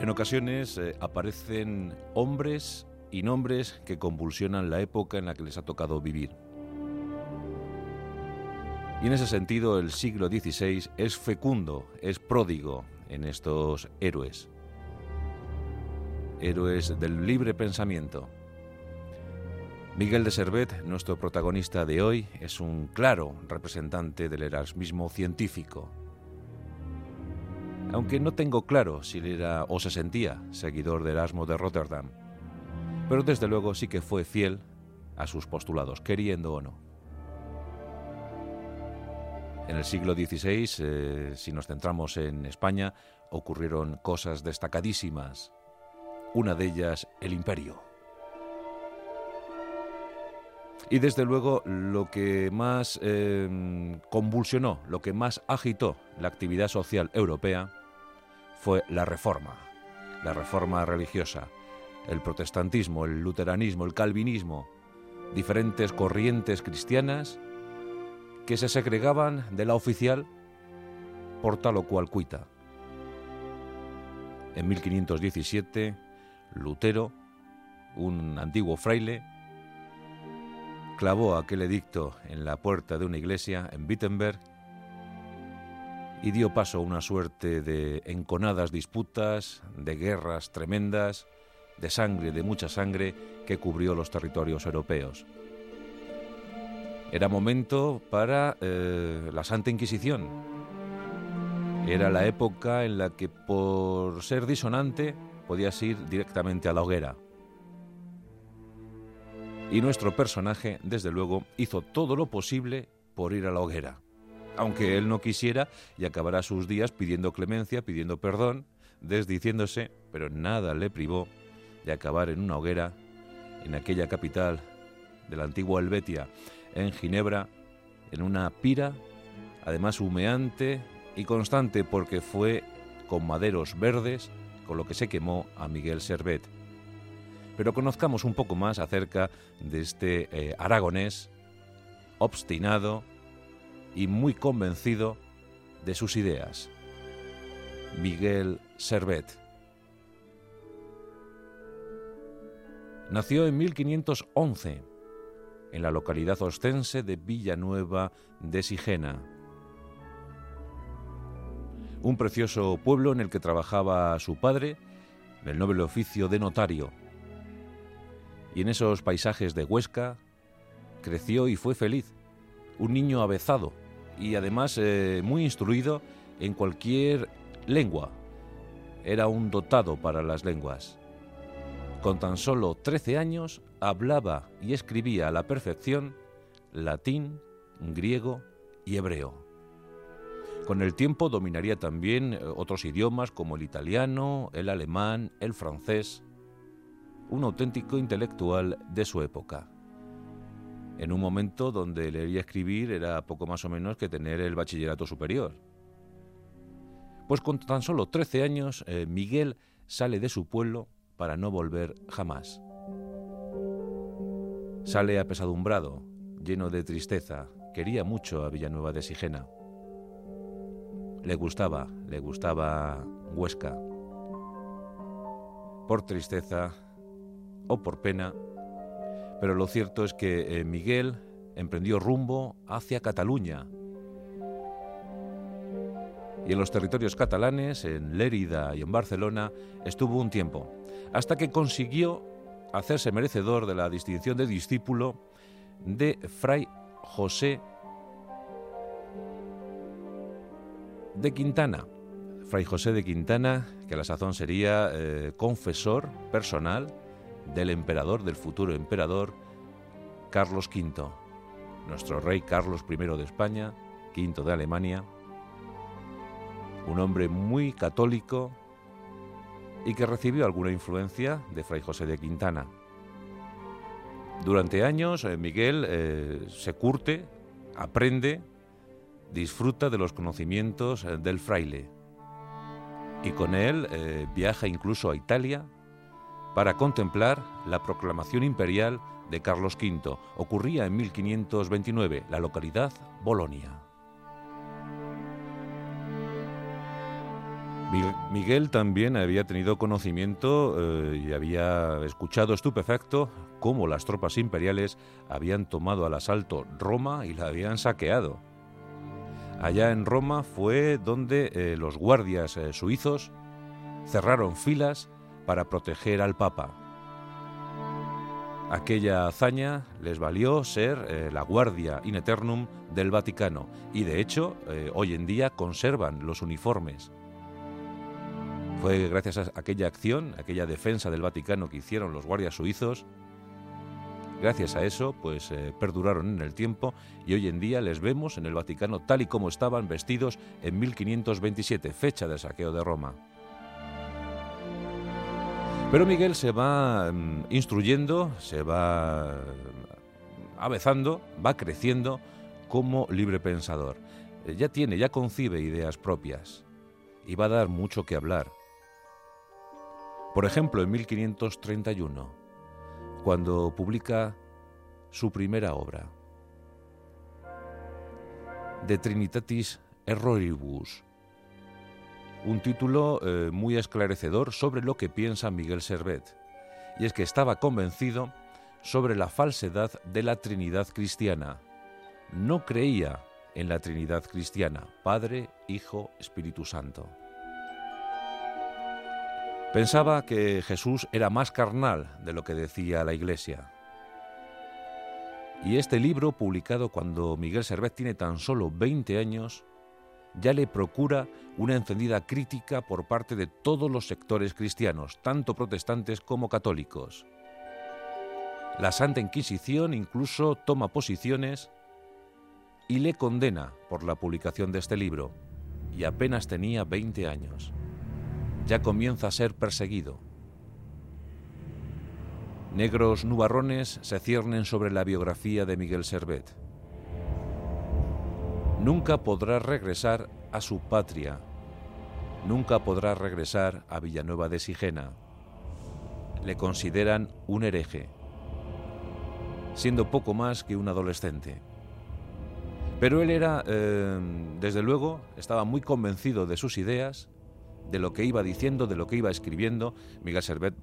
En ocasiones eh, aparecen hombres y nombres que convulsionan la época en la que les ha tocado vivir. Y en ese sentido el siglo XVI es fecundo, es pródigo en estos héroes. Héroes del libre pensamiento. Miguel de Servet, nuestro protagonista de hoy, es un claro representante del erasmismo científico. Aunque no tengo claro si era o se sentía seguidor de Erasmo de Rotterdam, pero desde luego sí que fue fiel a sus postulados, queriendo o no. En el siglo XVI, eh, si nos centramos en España, ocurrieron cosas destacadísimas. Una de ellas, el imperio. Y desde luego lo que más eh, convulsionó, lo que más agitó la actividad social europea fue la reforma, la reforma religiosa, el protestantismo, el luteranismo, el calvinismo, diferentes corrientes cristianas que se segregaban de la oficial por tal o cual cuita. En 1517, Lutero, un antiguo fraile, clavó aquel edicto en la puerta de una iglesia en Wittenberg y dio paso a una suerte de enconadas disputas, de guerras tremendas, de sangre, de mucha sangre, que cubrió los territorios europeos. Era momento para eh, la Santa Inquisición. Era la época en la que por ser disonante podías ir directamente a la hoguera. Y nuestro personaje, desde luego, hizo todo lo posible por ir a la hoguera. Aunque él no quisiera y acabará sus días pidiendo clemencia, pidiendo perdón, desdiciéndose, pero nada le privó de acabar en una hoguera en aquella capital de la antigua Helvetia, en Ginebra, en una pira, además humeante y constante porque fue con maderos verdes con lo que se quemó a Miguel Servet. Pero conozcamos un poco más acerca de este eh, aragonés obstinado y muy convencido de sus ideas. Miguel Servet. Nació en 1511 en la localidad ostense de Villanueva de Sigena, un precioso pueblo en el que trabajaba su padre el noble oficio de notario y en esos paisajes de Huesca creció y fue feliz. Un niño avezado y además eh, muy instruido en cualquier lengua. Era un dotado para las lenguas. Con tan solo 13 años hablaba y escribía a la perfección latín, griego y hebreo. Con el tiempo dominaría también eh, otros idiomas como el italiano, el alemán, el francés un auténtico intelectual de su época. En un momento donde leer y escribir era poco más o menos que tener el bachillerato superior. Pues con tan solo 13 años, eh, Miguel sale de su pueblo para no volver jamás. Sale apesadumbrado, lleno de tristeza, quería mucho a Villanueva de Sigena. Le gustaba, le gustaba Huesca. Por tristeza, o por pena, pero lo cierto es que eh, Miguel emprendió rumbo hacia Cataluña. Y en los territorios catalanes, en Lérida y en Barcelona, estuvo un tiempo, hasta que consiguió hacerse merecedor de la distinción de discípulo de Fray José de Quintana. Fray José de Quintana, que a la sazón sería eh, confesor personal del emperador, del futuro emperador, Carlos V, nuestro rey Carlos I de España, V de Alemania, un hombre muy católico y que recibió alguna influencia de Fray José de Quintana. Durante años eh, Miguel eh, se curte, aprende, disfruta de los conocimientos eh, del fraile y con él viaja incluso a Italia para contemplar la proclamación imperial de Carlos V. Ocurría en 1529, la localidad Bolonia. Miguel también había tenido conocimiento eh, y había escuchado estupefacto cómo las tropas imperiales habían tomado al asalto Roma y la habían saqueado. Allá en Roma fue donde eh, los guardias eh, suizos cerraron filas para proteger al Papa. Aquella hazaña les valió ser la guardia in eternum del Vaticano y de hecho hoy en día conservan los uniformes fue gracias a aquella acción, aquella defensa del Vaticano que hicieron los guardias suizos, gracias a eso, pues eh, perduraron en el tiempo y hoy en día les vemos en el Vaticano tal y como estaban vestidos en 1527, fecha del saqueo de Roma. Pero Miguel se va mm, instruyendo, se va mm, avezando, va creciendo como libre pensador. Eh, ya tiene, ya concibe ideas propias y va a dar mucho que hablar. Por ejemplo, en 1531, cuando publica su primera obra, De Trinitatis Erroribus, un título eh, muy esclarecedor sobre lo que piensa Miguel Servet, y es que estaba convencido sobre la falsedad de la Trinidad cristiana. No creía en la Trinidad cristiana, Padre, Hijo, Espíritu Santo. Pensaba que Jesús era más carnal de lo que decía la Iglesia. Y este libro, publicado cuando Miguel Servet tiene tan solo 20 años, ya le procura una encendida crítica por parte de todos los sectores cristianos, tanto protestantes como católicos. La Santa Inquisición incluso toma posiciones y le condena por la publicación de este libro, y apenas tenía 20 años ya comienza a ser perseguido. Negros nubarrones se ciernen sobre la biografía de Miguel Servet. Nunca podrá regresar a su patria. Nunca podrá regresar a Villanueva de Sigena. Le consideran un hereje, siendo poco más que un adolescente. Pero él era, eh, desde luego, estaba muy convencido de sus ideas de lo que iba diciendo, de lo que iba escribiendo. Miguel Servet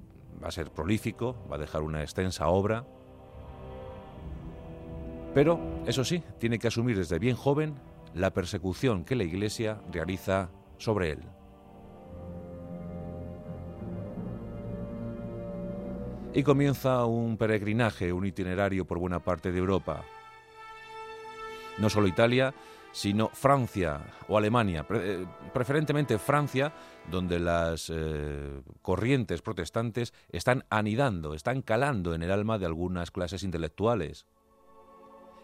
va a ser prolífico, va a dejar una extensa obra. Pero, eso sí, tiene que asumir desde bien joven la persecución que la Iglesia realiza sobre él. Y comienza un peregrinaje, un itinerario por buena parte de Europa. No solo Italia, sino Francia o Alemania, eh, preferentemente Francia, donde las eh, corrientes protestantes están anidando, están calando en el alma de algunas clases intelectuales.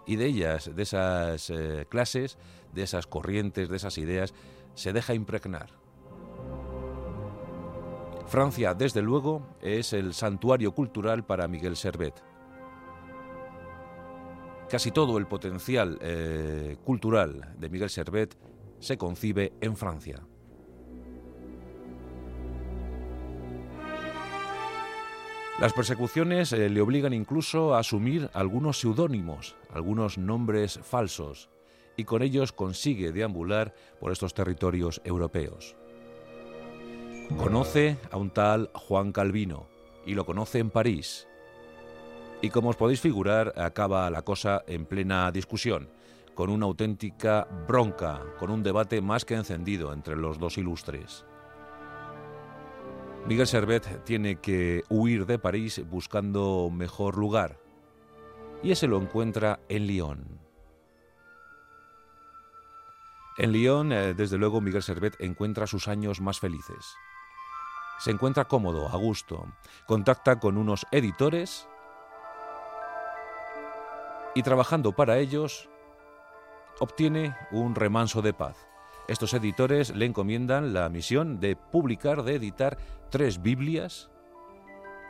Y de ellas, de esas eh, clases, de esas corrientes, de esas ideas, se deja impregnar. Francia, desde luego, es el santuario cultural para Miguel Servet Casi todo el potencial eh, cultural de Miguel Servet se concibe en Francia. Las persecuciones eh, le obligan incluso a asumir algunos seudónimos, algunos nombres falsos, y con ellos consigue deambular por estos territorios europeos. Conoce a un tal Juan Calvino y lo conoce en París, y como os podéis figurar, acaba la cosa en plena discusión, con una auténtica bronca, con un debate más que encendido entre los dos ilustres. Miguel Servet tiene que huir de París buscando mejor lugar, y ese lo encuentra en Lyon. En Lyon, eh, desde luego, Miguel Servet encuentra sus años más felices. Se encuentra cómodo, a gusto, contacta con unos editores y trabajando para ellos obtiene un remanso de paz. Estos editores le encomiendan la misión de publicar, de editar tres Biblias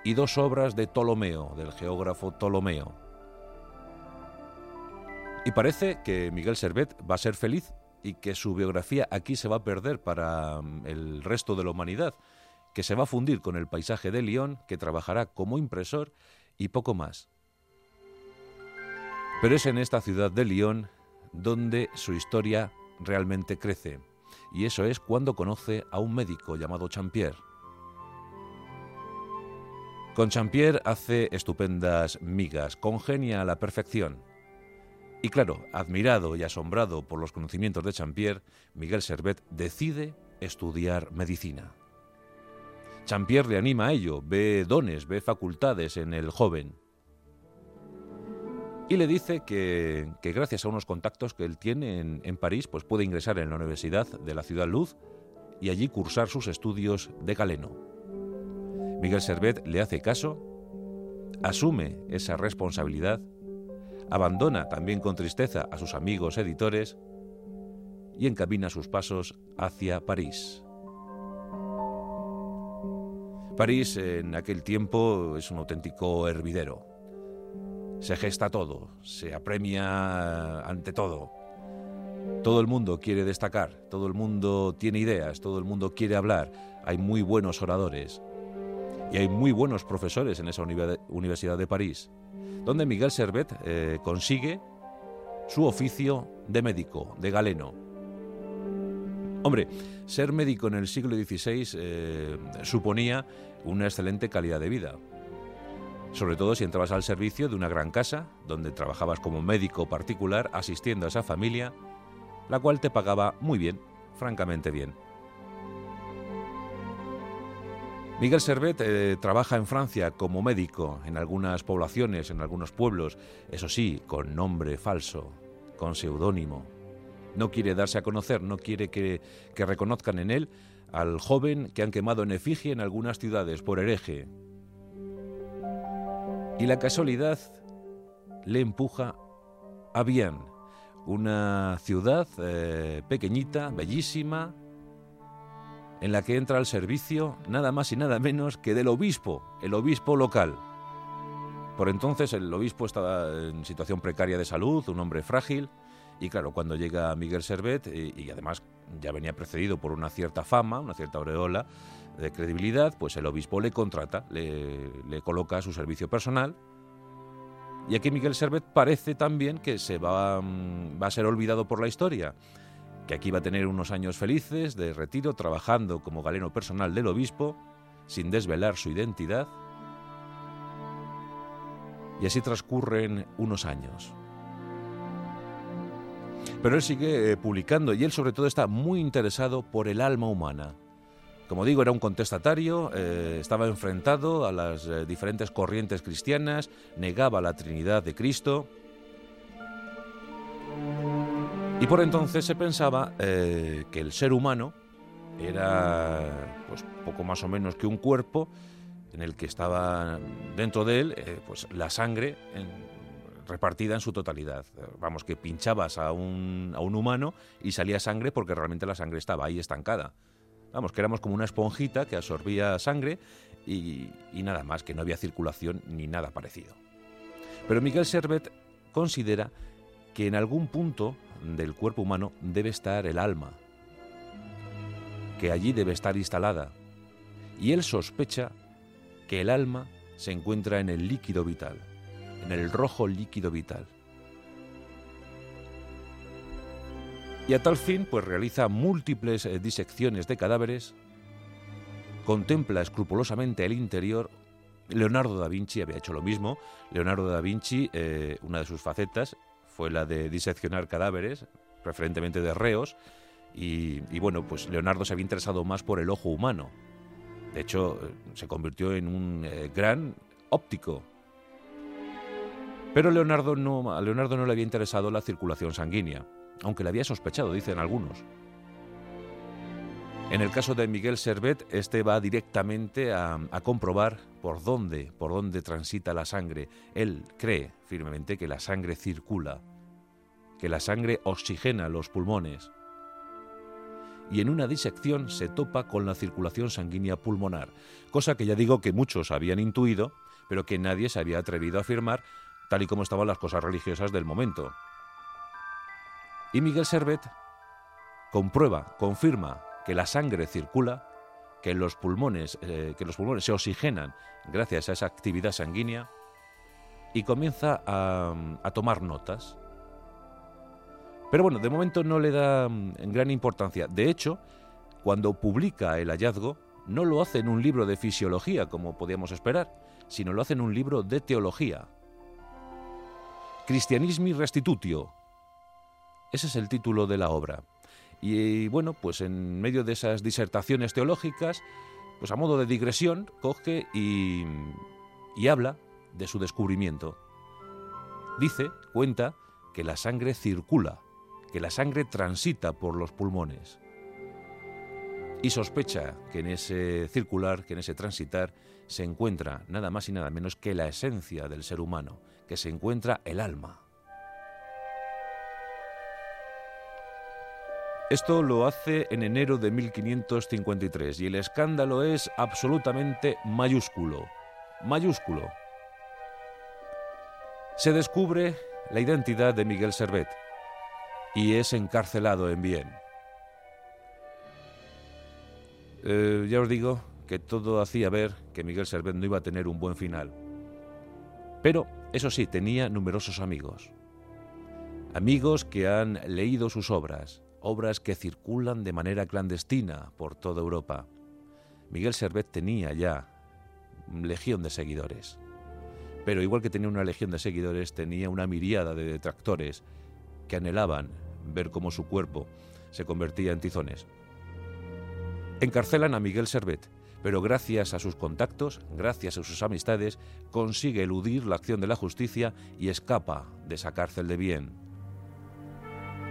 y dos obras de Ptolomeo, del geógrafo Ptolomeo. Y parece que Miguel Servet va a ser feliz y que su biografía aquí se va a perder para mm, el resto de la humanidad, que se va a fundir con el paisaje de Lyon, que trabajará como impresor y poco más. Pero es en esta ciudad de Lyon donde su historia realmente crece. y eso es cuando conoce a un médico llamado Champier. Con Champier hace estupendas migas, congenia a la perfección. Y claro, admirado y asombrado por los conocimientos de Champier, Miguel Servet decide estudiar medicina. Champier le anima a ello, ve dones, ve facultades en el joven. Y le dice que, gracias a unos contactos que él tiene en, en París, pues puede ingresar en la Universidad de la Ciudad Luz y allí cursar sus estudios de galeno. Miguel Servet le hace caso, asume esa responsabilidad, abandona también con tristeza a sus amigos editores y encamina sus pasos hacia París. París en aquel tiempo es un auténtico hervidero. Se gesta todo, se apremia ante todo. Todo el mundo quiere destacar, todo el mundo tiene ideas, todo el mundo quiere hablar. Hay muy buenos oradores y hay muy buenos profesores en esa Universidad de París, donde Miguel Servet eh, consigue su oficio de médico, de galeno. Hombre, ser médico en el siglo XVI eh, suponía una excelente calidad de vida. Sobre todo si entrabas al servicio de una gran casa, donde trabajabas como médico particular asistiendo a esa familia, la cual te pagaba muy bien, francamente bien. Miguel Servet eh, trabaja en Francia como médico en algunas poblaciones, en algunos pueblos, eso sí, con nombre falso, con seudónimo. No quiere darse a conocer, no quiere que, reconozcan en él al joven que han quemado en efigie en algunas ciudades por hereje. Y la casualidad le empuja a Bien, una ciudad eh, pequeñita, bellísima, en la que entra al servicio nada más y nada menos que del obispo, el obispo local. Por entonces el obispo estaba en situación precaria de salud, un hombre frágil, y claro, cuando llega Miguel Servet, y, además ya venía precedido por una cierta fama, una cierta aureola de credibilidad, pues el obispo le contrata, le, coloca a su servicio personal. Y aquí Miguel Servet parece también que se va, mm, va a ser olvidado por la historia, que aquí va a tener unos años felices de retiro trabajando como galeno personal del obispo, sin desvelar su identidad. Y así transcurren unos años. Pero él sigue eh, publicando y él sobre todo está muy interesado por el alma humana. Como digo, era un contestatario, eh, estaba enfrentado a las eh, diferentes corrientes cristianas, negaba la Trinidad de Cristo. Y por entonces se pensaba que el ser humano era pues, poco más o menos que un cuerpo en el que estaba dentro de él pues, la sangre repartida en su totalidad. Vamos, que pinchabas a un, a un humano y salía sangre porque realmente la sangre estaba ahí estancada. Vamos, que éramos como una esponjita que absorbía sangre y nada más, que no había circulación ni nada parecido. Pero Miguel Servet considera que en algún punto del cuerpo humano debe estar el alma, que allí debe estar instalada, y él sospecha que el alma se encuentra en el líquido vital en el rojo líquido vital. Y a tal fin, pues realiza múltiples eh, disecciones de cadáveres, contempla escrupulosamente el interior. Leonardo da Vinci había hecho lo mismo. Leonardo da Vinci, eh, una de sus facetas fue la de diseccionar cadáveres, preferentemente de reos, y, bueno, pues Leonardo se había interesado más por el ojo humano. De hecho, eh, se convirtió en un gran óptico pero Leonardo no, a Leonardo no le había interesado la circulación sanguínea, aunque le había sospechado, dicen algunos. En el caso de Miguel Servet, este va directamente a, a, comprobar por dónde, por dónde transita la sangre. Él cree firmemente que la sangre circula, que la sangre oxigena los pulmones. Y en una disección se topa con la circulación sanguínea pulmonar, cosa que ya digo que muchos habían intuido, pero que nadie se había atrevido a afirmar tal y como estaban las cosas religiosas del momento. Y Miguel Servet comprueba, confirma que la sangre circula, que los pulmones, eh, que los pulmones se oxigenan gracias a esa actividad sanguínea y comienza a, a tomar notas. Pero bueno, de momento no le da mm, gran importancia. De hecho, cuando publica el hallazgo, no lo hace en un libro de fisiología, como podíamos esperar, sino lo hace en un libro de teología. Christianismi Restitutio. Ese es el título de la obra. Y bueno, pues en medio de esas disertaciones teológicas, pues a modo de digresión, coge y, y habla de su descubrimiento. Dice, cuenta, que la sangre circula, que la sangre transita por los pulmones. Y sospecha que en ese circular, que en ese transitar, se encuentra nada más y nada menos que la esencia del ser humano, que se encuentra el alma. Esto lo hace en enero de 1553 y el escándalo es absolutamente mayúsculo. Mayúsculo. Se descubre la identidad de Miguel Servet y es encarcelado en Viena. Eh, ya os digo que todo hacía ver que Miguel Servet no iba a tener un buen final. Pero, eso sí, tenía numerosos amigos. Amigos que han leído sus obras, obras que circulan de manera clandestina por toda Europa. Miguel Servet tenía ya legión de seguidores. Pero igual que tenía una legión de seguidores, tenía una miriada de detractores que anhelaban ver cómo su cuerpo se convertía en tizones. Encarcelan a Miguel Servet, pero gracias a sus contactos, gracias a sus amistades, consigue eludir la acción de la justicia y escapa de esa cárcel de bien.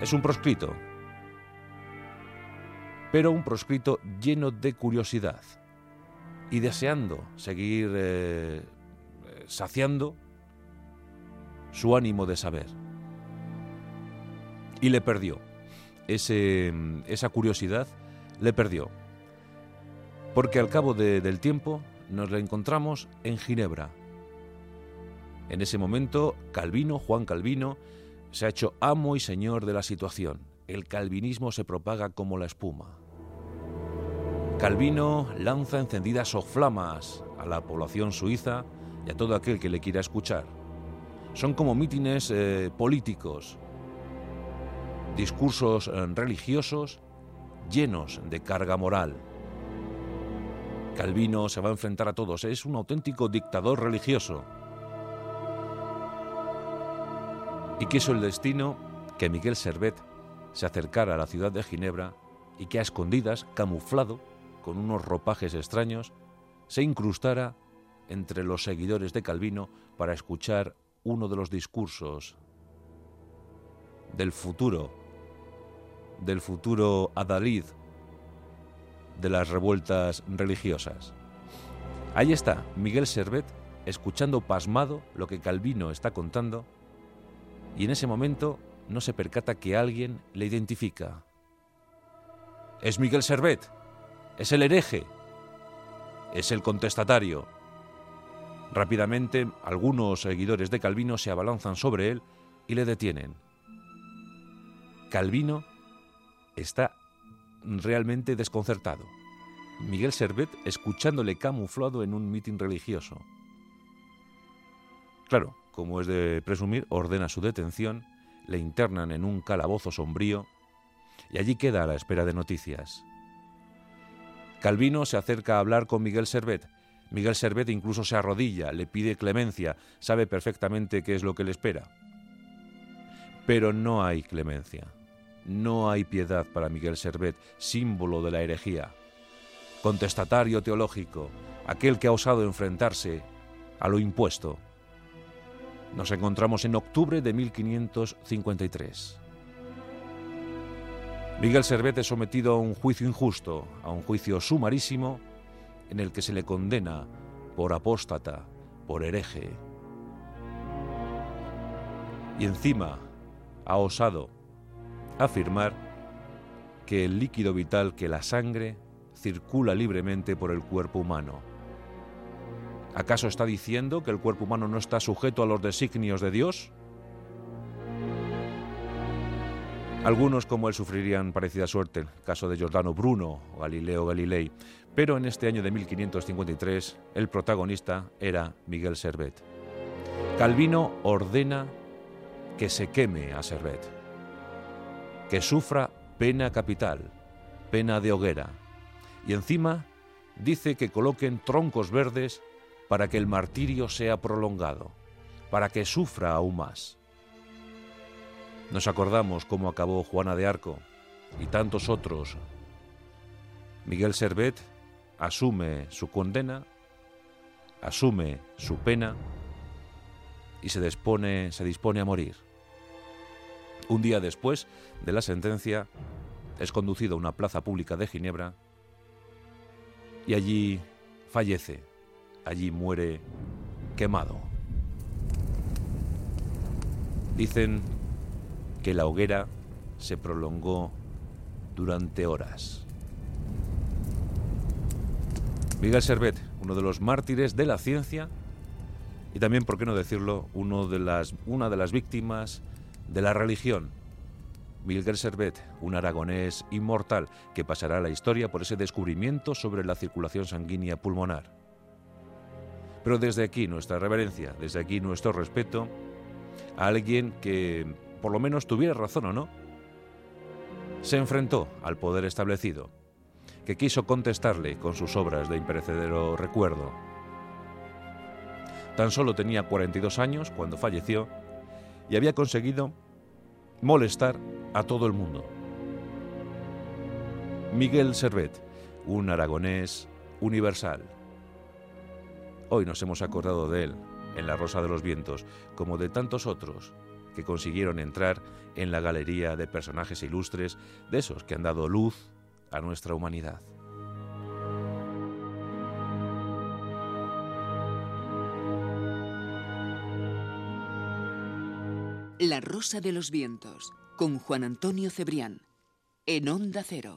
Es un proscrito, pero un proscrito lleno de curiosidad y deseando seguir eh, saciando su ánimo de saber. Y le perdió. Ese, esa curiosidad le perdió. Porque al cabo del tiempo nos la encontramos en Ginebra. En ese momento, Calvino, Juan Calvino, se ha hecho amo y señor de la situación. El calvinismo se propaga como la espuma. Calvino lanza encendidas soflamas a la población suiza y a todo aquel que le quiera escuchar. Son como mítines eh, políticos, discursos eh, religiosos llenos de carga moral. Calvino se va a enfrentar a todos, es un auténtico dictador religioso. Y quiso el destino que Miguel Servet se acercara a la ciudad de Ginebra y que a escondidas, camuflado, con unos ropajes extraños, se incrustara entre los seguidores de Calvino para escuchar uno de los discursos del futuro, del futuro adalid de las revueltas religiosas. Ahí está Miguel Servet escuchando pasmado lo que Calvino está contando y en ese momento no se percata que alguien le identifica. Es Miguel Servet, es el hereje, es el contestatario. Rápidamente, algunos seguidores de Calvino se abalanzan sobre él y le detienen. Calvino está realmente desconcertado. Miguel Servet escuchándole camuflado en un mitin religioso. Claro, como es de presumir, ordena su detención, le internan en un calabozo sombrío y allí queda a la espera de noticias. Calvino se acerca a hablar con Miguel Servet, Miguel Servet incluso se arrodilla, le pide clemencia, sabe perfectamente qué es lo que le espera. Pero no hay clemencia, no hay piedad para Miguel Servet, símbolo de la herejía. Contestatario teológico, aquel que ha osado enfrentarse a lo impuesto. Nos encontramos en octubre de 1553. Miguel Servet es sometido a un juicio injusto, a un juicio sumarísimo, en el que se le condena por apóstata, por hereje. Y encima ha osado afirmar que el líquido vital, que la sangre, circula libremente por el cuerpo humano. ¿Acaso está diciendo que el cuerpo humano no está sujeto a los designios de Dios? Algunos como él sufrirían parecida suerte, caso de Giordano Bruno o Galileo Galilei, pero en este año de 1553 el protagonista era Miguel Servet. Calvino ordena que se queme a Servet. que sufra pena capital, pena de hoguera, y encima dice que coloquen troncos verdes para que el martirio sea prolongado, para que sufra aún más. Nos acordamos cómo acabó Juana de Arco y tantos otros. Miguel Servet asume su condena, asume su pena y se dispone, se dispone a morir. Un día después de la sentencia, es conducido a una plaza pública de Ginebra y allí fallece, allí muere quemado. Dicen que la hoguera se prolongó durante horas. Miguel Servet, uno de los mártires de la ciencia y también, por qué no decirlo, uno de las, una de las víctimas de la religión. Miguel Servet, un aragonés inmortal que pasará a la historia por ese descubrimiento sobre la circulación sanguínea pulmonar. Pero desde aquí nuestra reverencia, desde aquí nuestro respeto a alguien que por lo menos tuviera razón o no, se enfrentó al poder establecido, que quiso contestarle con sus obras de imperecedero recuerdo. Tan solo tenía 42 años cuando falleció y había conseguido molestar a todo el mundo. Miguel Servet, un aragonés universal. Hoy nos hemos acordado de él en La Rosa de los Vientos, como de tantos otros que consiguieron entrar en la galería de personajes ilustres, de esos que han dado luz a nuestra humanidad. La Rosa de los Vientos, con Juan Antonio Cebrián, en Onda Cero.